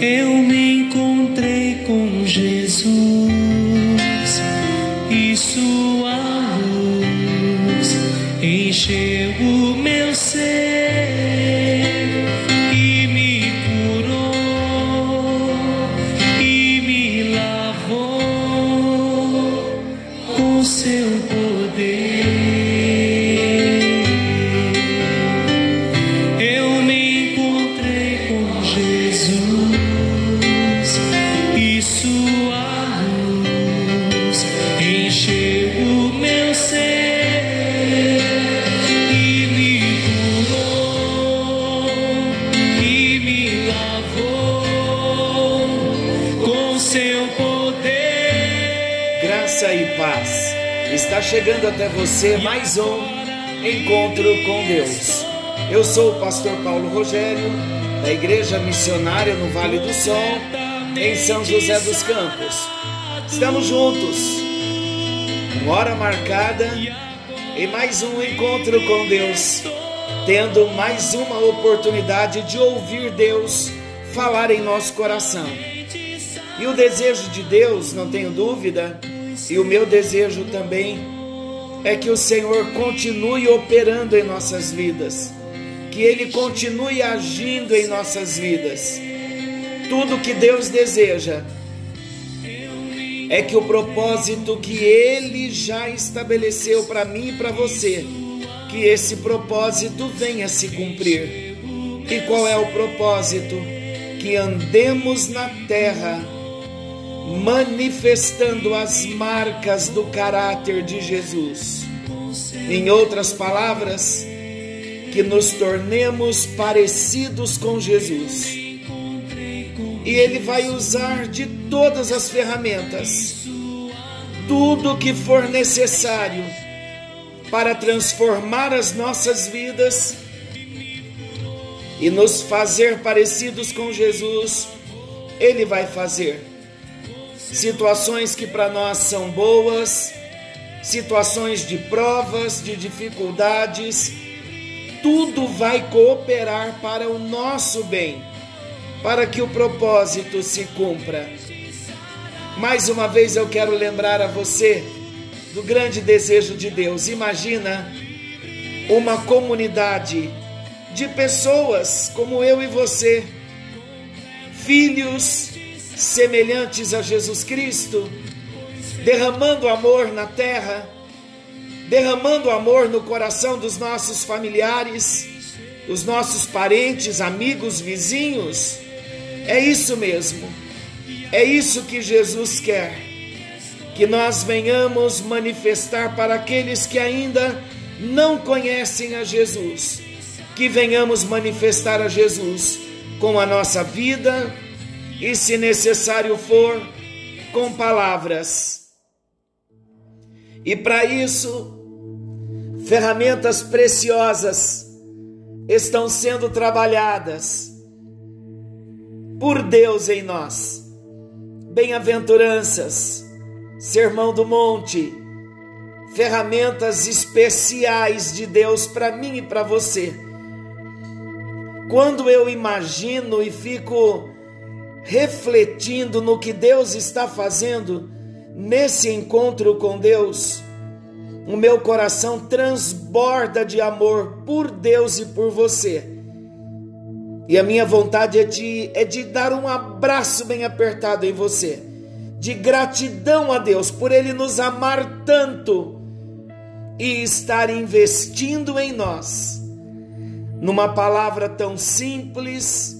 eu me chegando até você mais um encontro com Deus. Eu sou o pastor Paulo Rogério, da Igreja Missionária no Vale do Sol, em São José dos Campos. Estamos juntos, com hora marcada, em mais um encontro com Deus, tendo mais uma oportunidade de ouvir Deus falar em nosso coração. E o desejo de Deus, não tenho dúvida, e o meu desejo também é que o Senhor continue operando em nossas vidas, que Ele continue agindo em nossas vidas. Tudo que Deus deseja é que o propósito que Ele já estabeleceu para mim e para você, que esse propósito venha se cumprir. E qual é o propósito? Que andemos na terra manifestando as marcas do caráter de Jesus. Em outras palavras, que nos tornemos parecidos com Jesus. E Ele vai usar de todas as ferramentas, tudo que for necessário para transformar as nossas vidas e nos fazer parecidos com Jesus, Ele vai fazer. Situações que para nós são boas, situações de provas, de dificuldades, tudo vai cooperar para o nosso bem, para que o propósito se cumpra. Mais uma vez eu quero lembrar a você do grande desejo de Deus. Imagina uma comunidade de pessoas como eu e você, filhos semelhantes a Jesus Cristo, derramando amor na terra, derramando amor no coração dos nossos familiares, dos nossos parentes, amigos, vizinhos. É isso mesmo. É isso que Jesus quer. Que nós venhamos manifestar para aqueles que ainda não conhecem a Jesus. Que venhamos manifestar a Jesus com a nossa vida e, se necessário for, com palavras. E para isso, ferramentas preciosas estão sendo trabalhadas por Deus em nós. Bem-aventuranças, Sermão do Monte, ferramentas especiais de Deus para mim e para você. Quando eu imagino e fico refletindo no que Deus está fazendo nesse encontro com Deus, o meu coração transborda de amor por Deus e por você. E a minha vontade é de, é de dar um abraço bem apertado em você, de gratidão a Deus por Ele nos amar tanto e estar investindo em nós, numa palavra tão simples,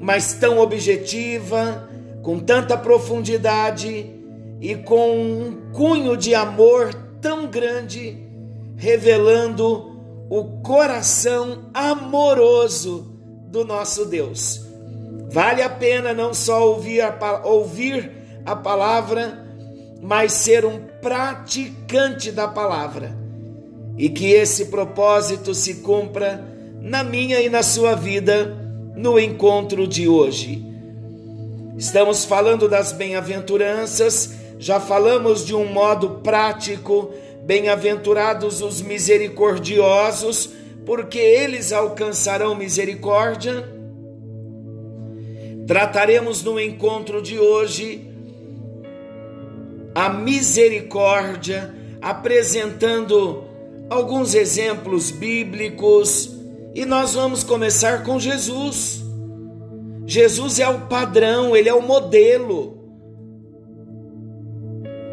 mas tão objetiva, com tanta profundidade e com um cunho de amor tão grande, revelando o coração amoroso do nosso Deus. Vale a pena não só ouvir a, ouvir a palavra, mas ser um praticante da palavra. E que esse propósito se cumpra na minha e na sua vida no encontro de hoje. Estamos falando das bem-aventuranças, já falamos de um modo prático, bem-aventurados os misericordiosos, porque eles alcançarão misericórdia. Trataremos no encontro de hoje a misericórdia, apresentando alguns exemplos bíblicos e nós vamos começar com Jesus. Jesus é o padrão, ele é o modelo.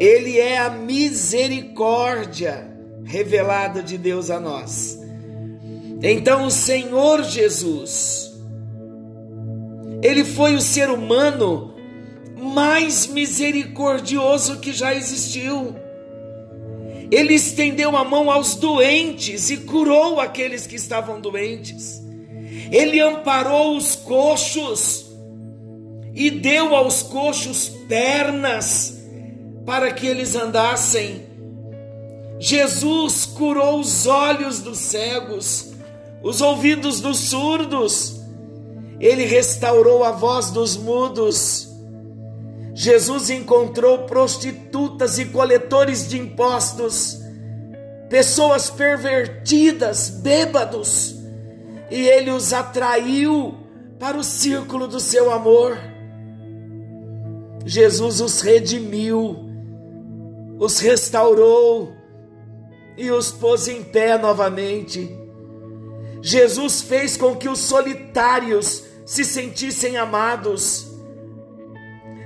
Ele é a misericórdia revelada de Deus a nós. Então, o Senhor Jesus, ele foi o ser humano mais misericordioso que já existiu. Ele estendeu a mão aos doentes e curou aqueles que estavam doentes. Ele amparou os coxos e deu aos coxos pernas para que eles andassem. Jesus curou os olhos dos cegos, os ouvidos dos surdos. Ele restaurou a voz dos mudos Jesus encontrou prostitutas e coletores de impostos, pessoas pervertidas, bêbados, e ele os atraiu para o círculo do seu amor. Jesus os redimiu, os restaurou e os pôs em pé novamente. Jesus fez com que os solitários se sentissem amados.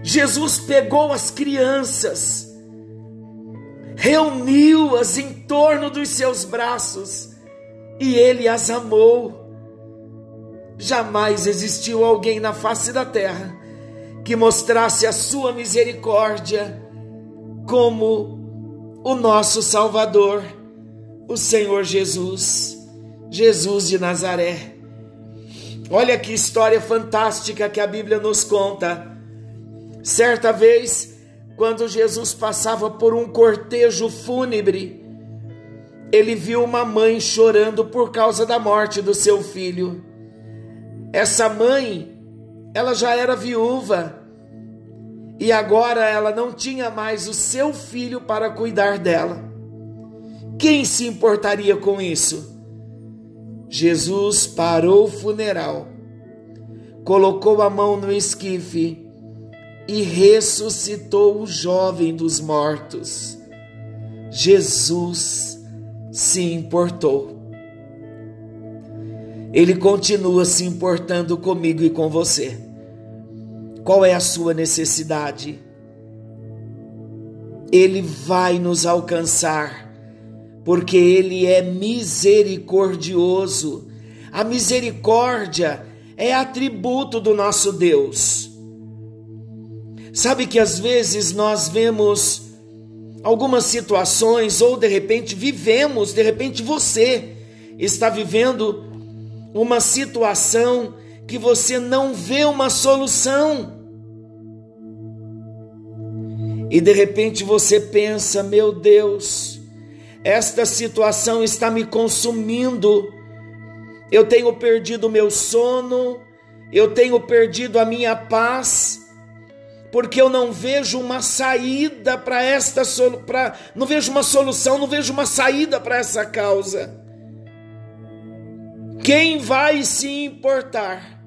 Jesus pegou as crianças, reuniu-as em torno dos seus braços e ele as amou. Jamais existiu alguém na face da terra que mostrasse a sua misericórdia como o nosso Salvador, o Senhor Jesus, Jesus de Nazaré. Olha que história fantástica que a Bíblia nos conta Certa vez, quando Jesus passava por um cortejo fúnebre, ele viu uma mãe chorando por causa da morte do seu filho. Essa mãe, ela já era viúva e agora ela não tinha mais o seu filho para cuidar dela. Quem se importaria com isso? Jesus parou o funeral, colocou a mão no esquife e ressuscitou o jovem dos mortos. Jesus se importou. Ele continua se importando comigo e com você. Qual é a sua necessidade? Ele vai nos alcançar, porque Ele é misericordioso. A misericórdia é atributo do nosso Deus. Sabe que às vezes nós vemos algumas situações ou de repente vivemos, de repente você está vivendo uma situação que você não vê uma solução. E de repente você pensa: meu Deus, esta situação está me consumindo. Eu tenho perdido meu sono, eu tenho perdido a minha paz porque eu não vejo uma saída para esta para não vejo uma solução, não vejo uma saída para essa causa. Quem vai se importar?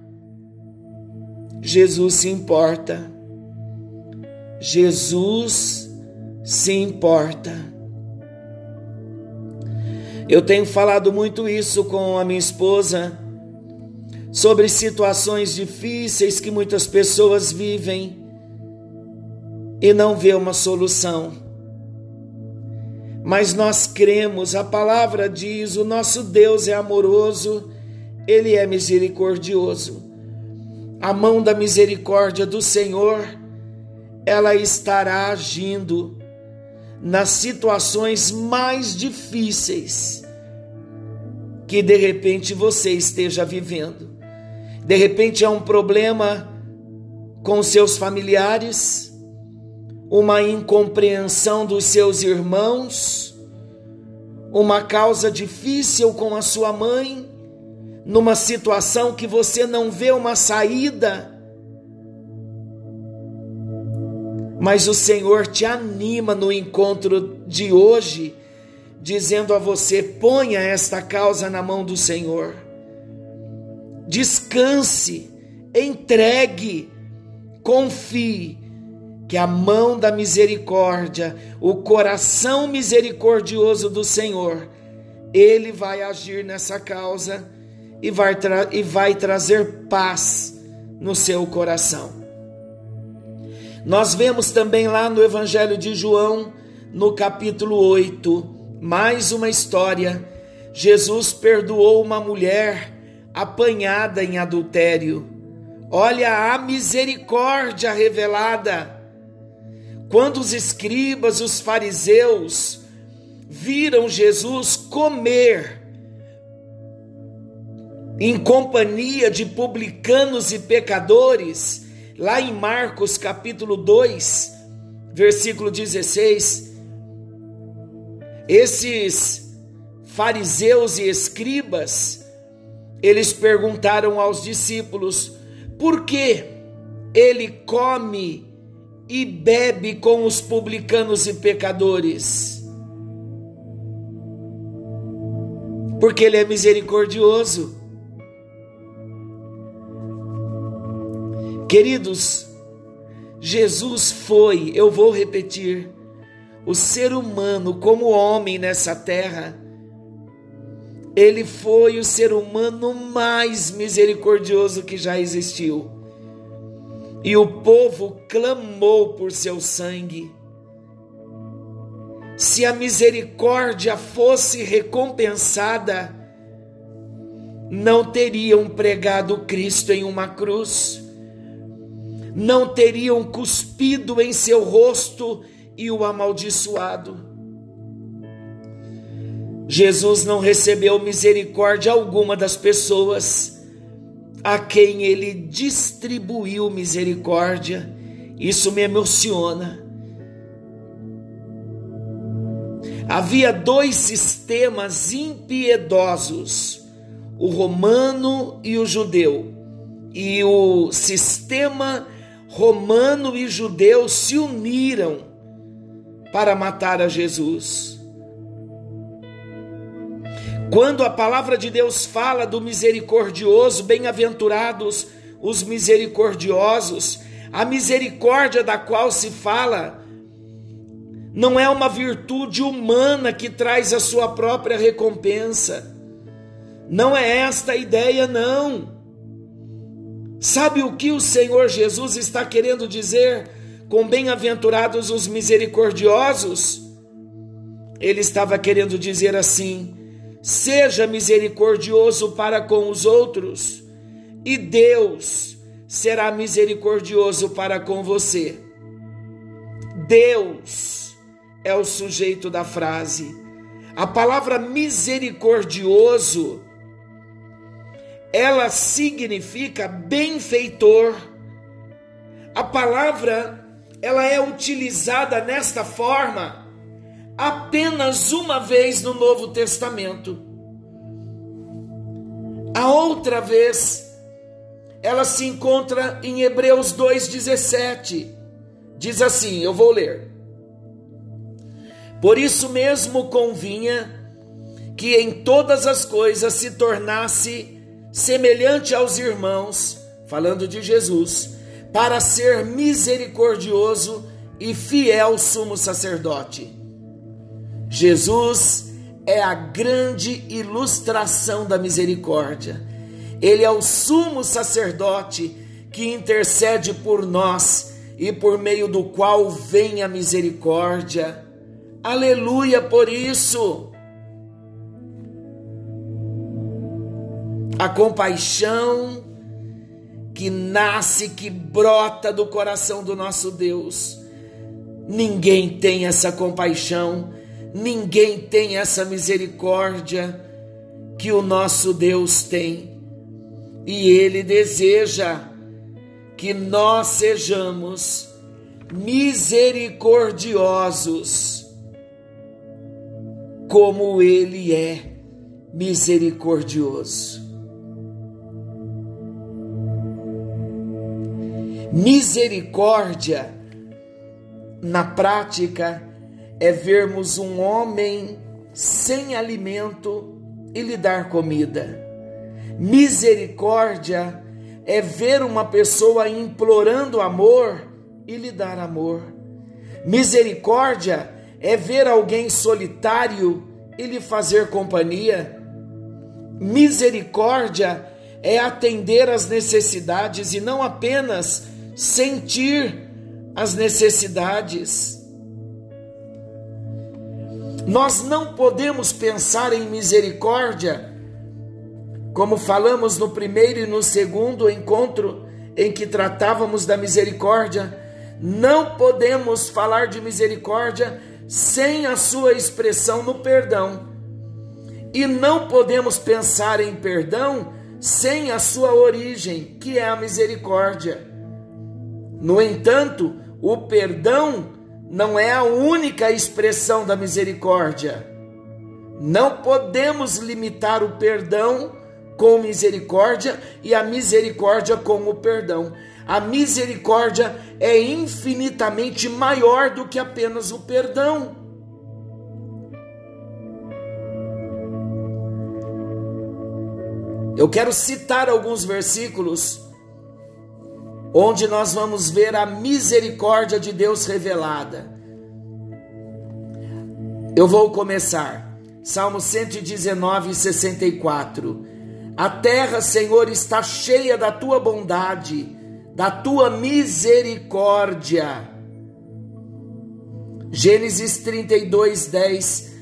Jesus se importa. Jesus se importa. Eu tenho falado muito isso com a minha esposa sobre situações difíceis que muitas pessoas vivem e não vê uma solução. Mas nós cremos, a palavra diz: o nosso Deus é amoroso, ele é misericordioso. A mão da misericórdia do Senhor, ela estará agindo nas situações mais difíceis que de repente você esteja vivendo. De repente é um problema com seus familiares, uma incompreensão dos seus irmãos, uma causa difícil com a sua mãe, numa situação que você não vê uma saída. Mas o Senhor te anima no encontro de hoje, dizendo a você: ponha esta causa na mão do Senhor. Descanse, entregue, confie que a mão da misericórdia, o coração misericordioso do Senhor, ele vai agir nessa causa e vai, e vai trazer paz no seu coração. Nós vemos também lá no Evangelho de João, no capítulo 8, mais uma história. Jesus perdoou uma mulher apanhada em adultério. Olha a misericórdia revelada. Quando os escribas, os fariseus, viram Jesus comer em companhia de publicanos e pecadores, lá em Marcos capítulo 2, versículo 16, esses fariseus e escribas, eles perguntaram aos discípulos: por que ele come e bebe com os publicanos e pecadores? Porque ele é misericordioso. Queridos, Jesus foi, eu vou repetir, o ser humano como homem nessa terra, ele foi o ser humano mais misericordioso que já existiu. E o povo clamou por seu sangue. Se a misericórdia fosse recompensada, não teriam pregado Cristo em uma cruz, não teriam cuspido em seu rosto e o amaldiçoado. Jesus não recebeu misericórdia alguma das pessoas a quem ele distribuiu misericórdia. Isso me emociona. Havia dois sistemas impiedosos, o romano e o judeu. E o sistema romano e judeu se uniram para matar a Jesus. Quando a palavra de Deus fala do misericordioso, bem-aventurados os misericordiosos, a misericórdia da qual se fala não é uma virtude humana que traz a sua própria recompensa. Não é esta a ideia, não. Sabe o que o Senhor Jesus está querendo dizer com bem-aventurados os misericordiosos, ele estava querendo dizer assim: seja misericordioso para com os outros, e Deus será misericordioso para com você. Deus é o sujeito da frase. A palavra misericordioso ela significa benfeitor. A palavra ela é utilizada nesta forma apenas uma vez no Novo Testamento. A outra vez ela se encontra em Hebreus 2:17. Diz assim, eu vou ler. Por isso mesmo convinha que em todas as coisas se tornasse semelhante aos irmãos, falando de Jesus, para ser misericordioso e fiel sumo sacerdote. Jesus é a grande ilustração da misericórdia. Ele é o sumo sacerdote que intercede por nós e por meio do qual vem a misericórdia. Aleluia por isso. A compaixão que nasce, que brota do coração do nosso Deus. Ninguém tem essa compaixão, ninguém tem essa misericórdia que o nosso Deus tem. E Ele deseja que nós sejamos misericordiosos, como Ele é misericordioso. Misericórdia, na prática, é vermos um homem sem alimento e lhe dar comida. Misericórdia é ver uma pessoa implorando amor e lhe dar amor. Misericórdia é ver alguém solitário e lhe fazer companhia. Misericórdia é atender às necessidades e não apenas sentir as necessidades. Nós não podemos pensar em misericórdia, como falamos no primeiro e no segundo encontro em que tratávamos da misericórdia, não podemos falar de misericórdia sem a sua expressão no perdão. E não podemos pensar em perdão sem a sua origem, que é a misericórdia. No entanto, o perdão não é a única expressão da misericórdia. Não podemos limitar o perdão com misericórdia e a misericórdia com o perdão. A misericórdia é infinitamente maior do que apenas o perdão. Eu quero citar alguns versículos onde nós vamos ver a misericórdia de Deus revelada. Eu vou começar. Salmo 119, 64. A terra, Senhor, está cheia da tua bondade, da tua misericórdia. Gênesis 32, 10.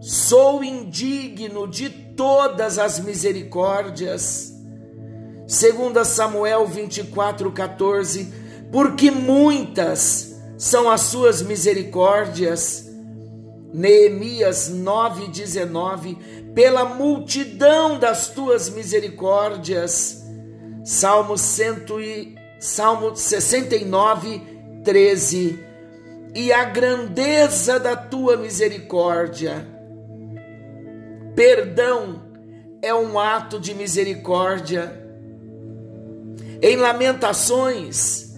Sou indigno de todas as misericórdias 2 Samuel 24, 14, porque muitas são as suas misericórdias. Neemias 9, 19, pela multidão das tuas misericórdias. Salmo, 100 e, Salmo 69, 13, e a grandeza da tua misericórdia. Perdão é um ato de misericórdia em Lamentações,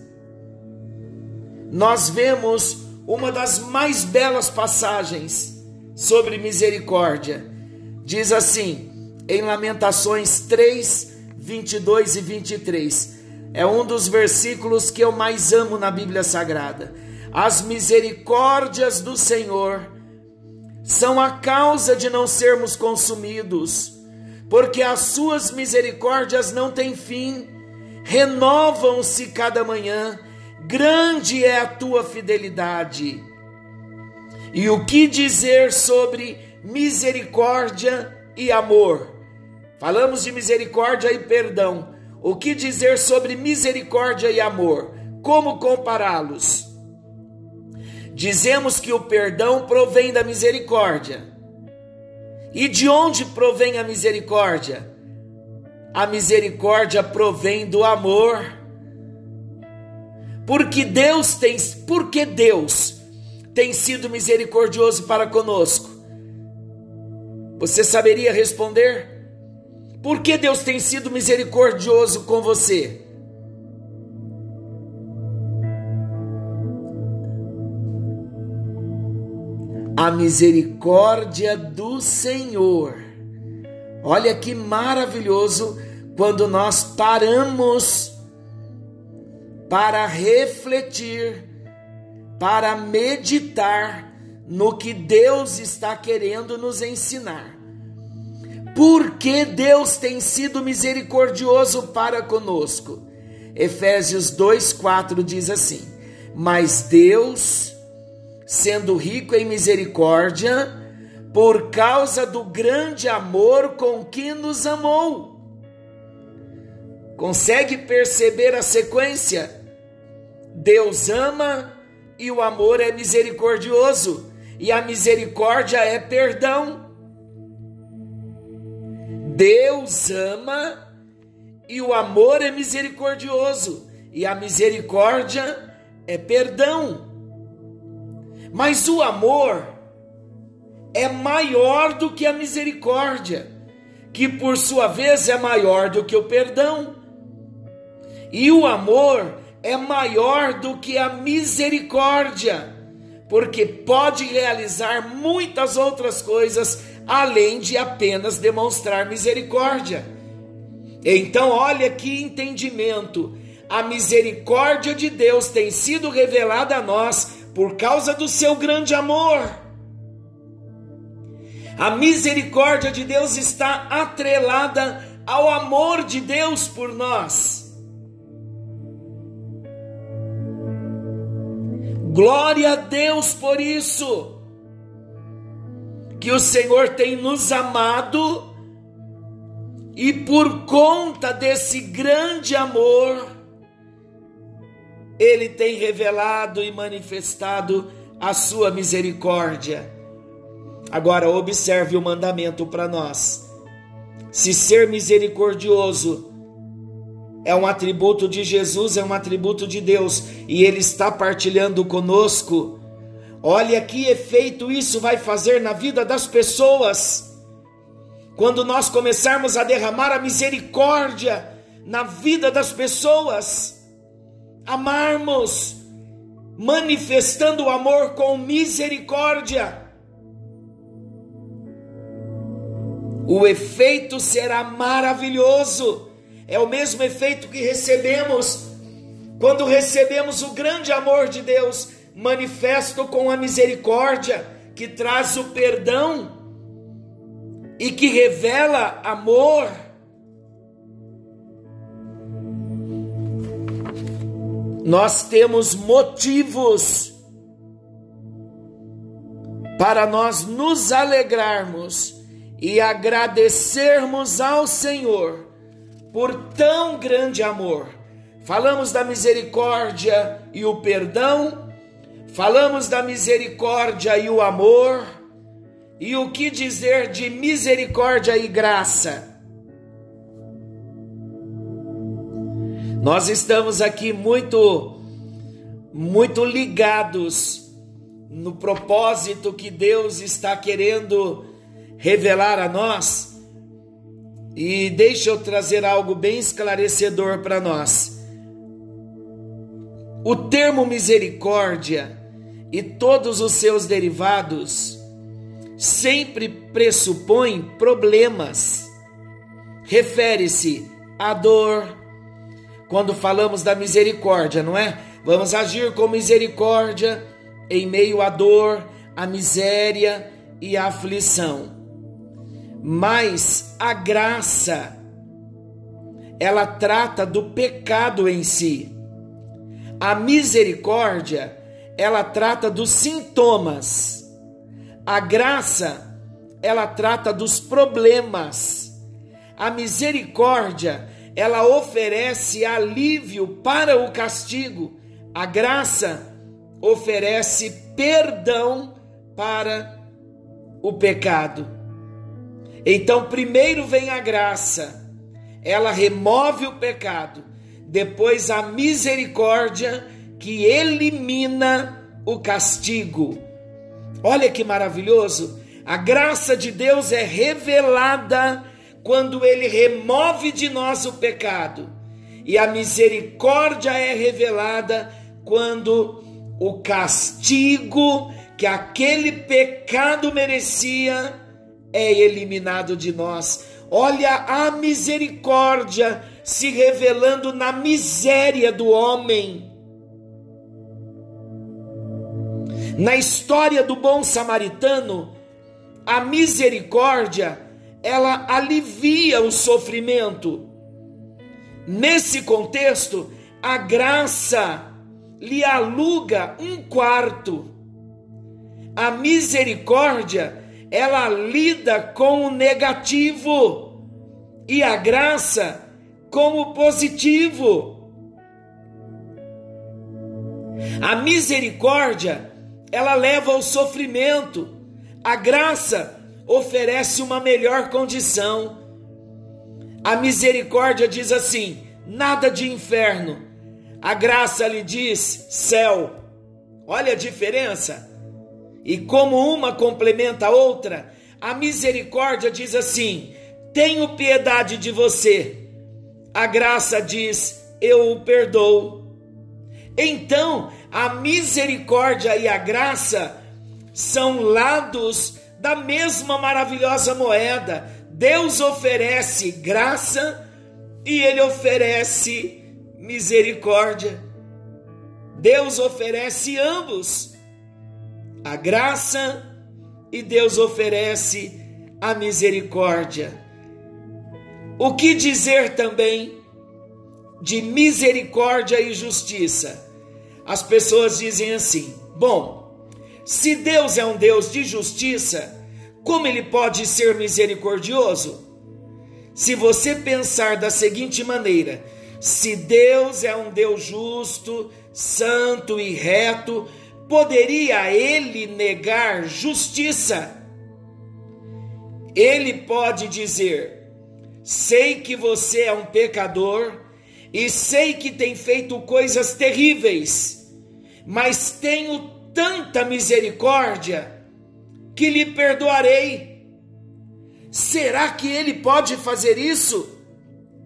nós vemos uma das mais belas passagens sobre misericórdia. Diz assim, em Lamentações 3, 22 e 23. É um dos versículos que eu mais amo na Bíblia Sagrada. As misericórdias do Senhor são a causa de não sermos consumidos, porque as suas misericórdias não têm fim renovam-se cada manhã, grande é a tua fidelidade. E o que dizer sobre misericórdia e amor? Falamos de misericórdia e perdão. O que dizer sobre misericórdia e amor? Como compará-los? Dizemos que o perdão provém da misericórdia. E de onde provém a misericórdia? A misericórdia provém do amor. Porque Deus tem, porque Deus tem sido misericordioso para conosco. Você saberia responder? Por que Deus tem sido misericordioso com você? A misericórdia do Senhor. Olha que maravilhoso quando nós paramos para refletir, para meditar no que Deus está querendo nos ensinar. Porque Deus tem sido misericordioso para conosco. Efésios 2:4 diz assim: Mas Deus, sendo rico em misericórdia, por causa do grande amor com que nos amou, Consegue perceber a sequência? Deus ama e o amor é misericordioso, e a misericórdia é perdão. Deus ama e o amor é misericordioso, e a misericórdia é perdão. Mas o amor é maior do que a misericórdia, que por sua vez é maior do que o perdão. E o amor é maior do que a misericórdia, porque pode realizar muitas outras coisas além de apenas demonstrar misericórdia. Então, olha que entendimento. A misericórdia de Deus tem sido revelada a nós por causa do seu grande amor. A misericórdia de Deus está atrelada ao amor de Deus por nós. Glória a Deus por isso, que o Senhor tem nos amado e por conta desse grande amor, Ele tem revelado e manifestado a sua misericórdia. Agora, observe o mandamento para nós. Se ser misericordioso é um atributo de Jesus, é um atributo de Deus, e Ele está partilhando conosco. Olha que efeito isso vai fazer na vida das pessoas. Quando nós começarmos a derramar a misericórdia na vida das pessoas, amarmos, manifestando o amor com misericórdia, o efeito será maravilhoso é o mesmo efeito que recebemos quando recebemos o grande amor de Deus, manifesto com a misericórdia, que traz o perdão e que revela amor. Nós temos motivos para nós nos alegrarmos e agradecermos ao Senhor por tão grande amor. Falamos da misericórdia e o perdão, falamos da misericórdia e o amor, e o que dizer de misericórdia e graça? Nós estamos aqui muito, muito ligados no propósito que Deus está querendo revelar a nós e deixa eu trazer algo bem esclarecedor para nós. O termo misericórdia e todos os seus derivados sempre pressupõem problemas. Refere-se à dor. Quando falamos da misericórdia, não é? Vamos agir com misericórdia em meio à dor, à miséria e à aflição mas a graça ela trata do pecado em si. A misericórdia ela trata dos sintomas. A graça ela trata dos problemas. A misericórdia ela oferece alívio para o castigo. A graça oferece perdão para o pecado. Então, primeiro vem a graça, ela remove o pecado, depois a misericórdia que elimina o castigo. Olha que maravilhoso! A graça de Deus é revelada quando ele remove de nós o pecado, e a misericórdia é revelada quando o castigo que aquele pecado merecia é eliminado de nós. Olha a misericórdia se revelando na miséria do homem. Na história do bom samaritano, a misericórdia ela alivia o sofrimento. Nesse contexto, a graça lhe aluga um quarto. A misericórdia ela lida com o negativo e a graça com o positivo. A misericórdia, ela leva ao sofrimento. A graça oferece uma melhor condição. A misericórdia diz assim: nada de inferno. A graça lhe diz céu. Olha a diferença. E como uma complementa a outra, a misericórdia diz assim: tenho piedade de você. A graça diz: eu o perdoo. Então, a misericórdia e a graça são lados da mesma maravilhosa moeda. Deus oferece graça e ele oferece misericórdia. Deus oferece ambos, a graça e Deus oferece a misericórdia. O que dizer também de misericórdia e justiça? As pessoas dizem assim: bom, se Deus é um Deus de justiça, como ele pode ser misericordioso? Se você pensar da seguinte maneira, se Deus é um Deus justo, santo e reto, poderia ele negar justiça? Ele pode dizer: sei que você é um pecador e sei que tem feito coisas terríveis, mas tenho tanta misericórdia que lhe perdoarei. Será que ele pode fazer isso?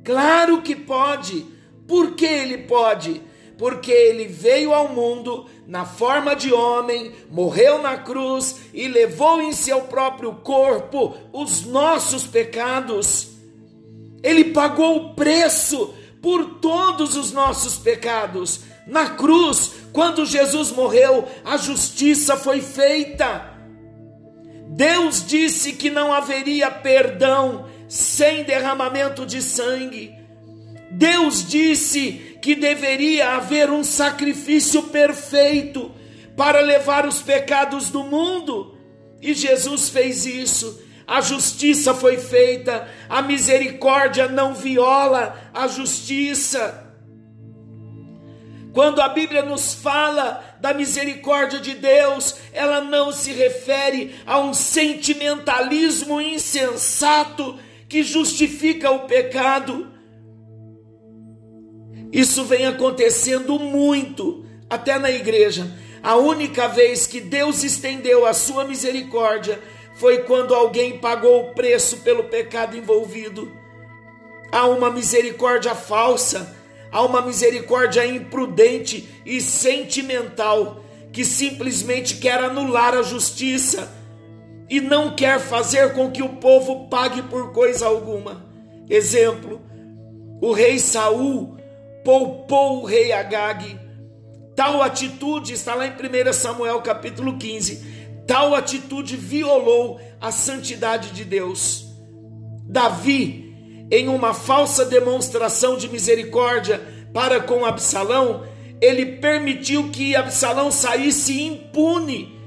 Claro que pode. Por que ele pode? Porque ele veio ao mundo na forma de homem, morreu na cruz e levou em seu próprio corpo os nossos pecados. Ele pagou o preço por todos os nossos pecados. Na cruz, quando Jesus morreu, a justiça foi feita. Deus disse que não haveria perdão sem derramamento de sangue. Deus disse que deveria haver um sacrifício perfeito para levar os pecados do mundo, e Jesus fez isso. A justiça foi feita, a misericórdia não viola a justiça. Quando a Bíblia nos fala da misericórdia de Deus, ela não se refere a um sentimentalismo insensato que justifica o pecado. Isso vem acontecendo muito, até na igreja. A única vez que Deus estendeu a sua misericórdia foi quando alguém pagou o preço pelo pecado envolvido. Há uma misericórdia falsa, há uma misericórdia imprudente e sentimental que simplesmente quer anular a justiça e não quer fazer com que o povo pague por coisa alguma. Exemplo: o rei Saul poupou o rei Agag. Tal atitude está lá em 1 Samuel capítulo 15. Tal atitude violou a santidade de Deus. Davi, em uma falsa demonstração de misericórdia para com Absalão, ele permitiu que Absalão saísse impune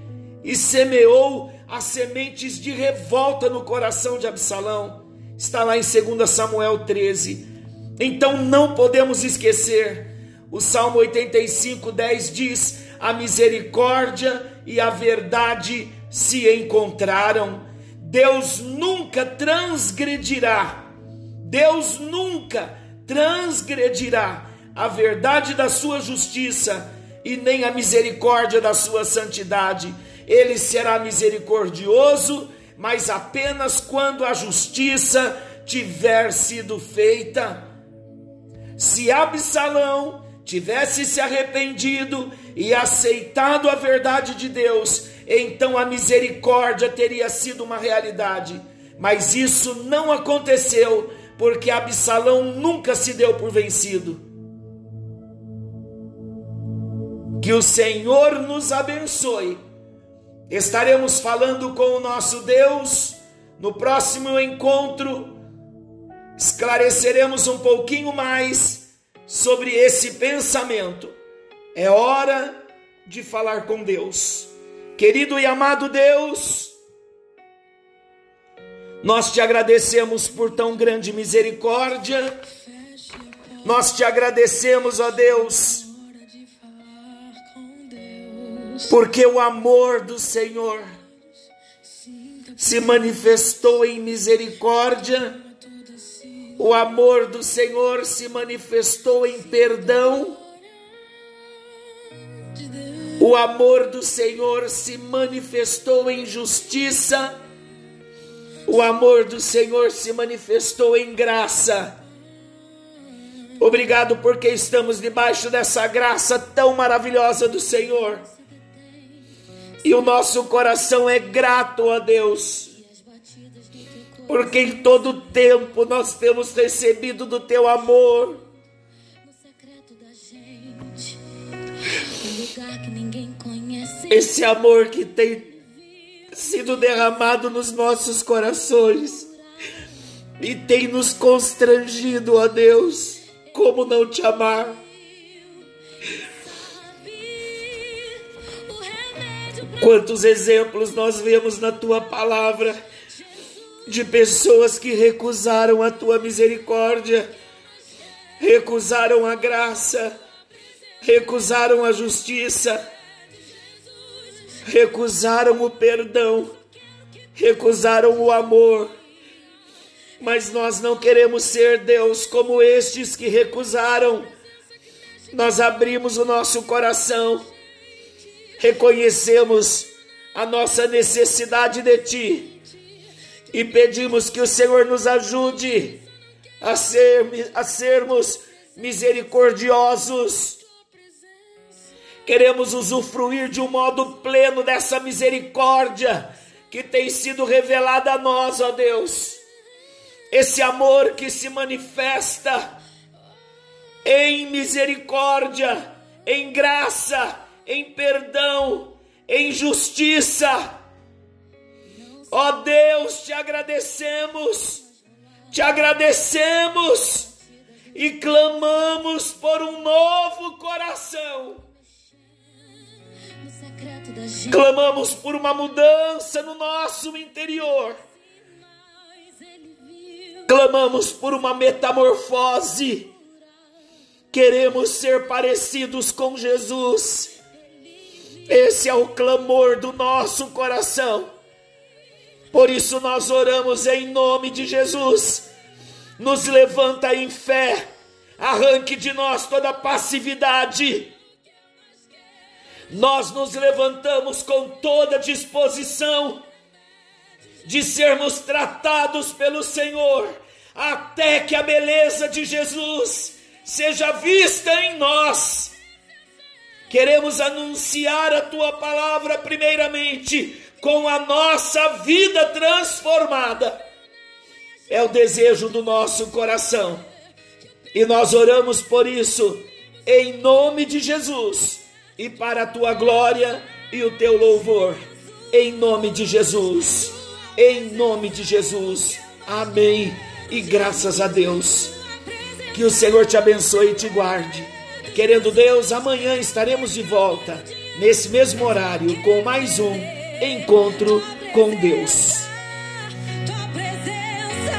e semeou as sementes de revolta no coração de Absalão. Está lá em 2 Samuel 13. Então não podemos esquecer. O Salmo 85, 10 diz: A misericórdia e a verdade se encontraram. Deus nunca transgredirá. Deus nunca transgredirá a verdade da sua justiça e nem a misericórdia da sua santidade ele será misericordioso, mas apenas quando a justiça tiver sido feita. Se Absalão tivesse se arrependido e aceitado a verdade de Deus, então a misericórdia teria sido uma realidade. Mas isso não aconteceu, porque Absalão nunca se deu por vencido. Que o Senhor nos abençoe Estaremos falando com o nosso Deus no próximo encontro. Esclareceremos um pouquinho mais sobre esse pensamento. É hora de falar com Deus. Querido e amado Deus, nós te agradecemos por tão grande misericórdia. Nós te agradecemos, ó Deus porque o amor do Senhor se manifestou em misericórdia, o amor do Senhor se manifestou em perdão, o amor do Senhor se manifestou em justiça, o amor do Senhor se manifestou em graça. Obrigado porque estamos debaixo dessa graça tão maravilhosa do Senhor e o nosso coração é grato a Deus. Porque em todo tempo nós temos recebido do teu amor. Esse amor que tem sido derramado nos nossos corações e tem nos constrangido, ó Deus, como não te amar? Quantos exemplos nós vemos na tua palavra de pessoas que recusaram a tua misericórdia, recusaram a graça, recusaram a justiça, recusaram o perdão, recusaram o amor. Mas nós não queremos ser Deus como estes que recusaram. Nós abrimos o nosso coração, reconhecemos a nossa necessidade de Ti e pedimos que o Senhor nos ajude a, ser, a sermos misericordiosos. Queremos usufruir de um modo pleno dessa misericórdia que tem sido revelada a nós, ó Deus. Esse amor que se manifesta em misericórdia, em graça, em perdão, em justiça Ó oh Deus, te agradecemos, te agradecemos e clamamos por um novo coração. Clamamos por uma mudança no nosso interior. Clamamos por uma metamorfose. Queremos ser parecidos com Jesus. Esse é o clamor do nosso coração. Por isso nós oramos em nome de Jesus. Nos levanta em fé, arranque de nós toda passividade. Nós nos levantamos com toda disposição de sermos tratados pelo Senhor, até que a beleza de Jesus seja vista em nós. Queremos anunciar a tua palavra primeiramente com a nossa vida transformada. É o desejo do nosso coração. E nós oramos por isso, em nome de Jesus, e para a tua glória e o teu louvor. Em nome de Jesus, em nome de Jesus. Amém. E graças a Deus. Que o Senhor te abençoe e te guarde. Querendo Deus, amanhã estaremos de volta, nesse mesmo horário, com mais um encontro com Deus. Presença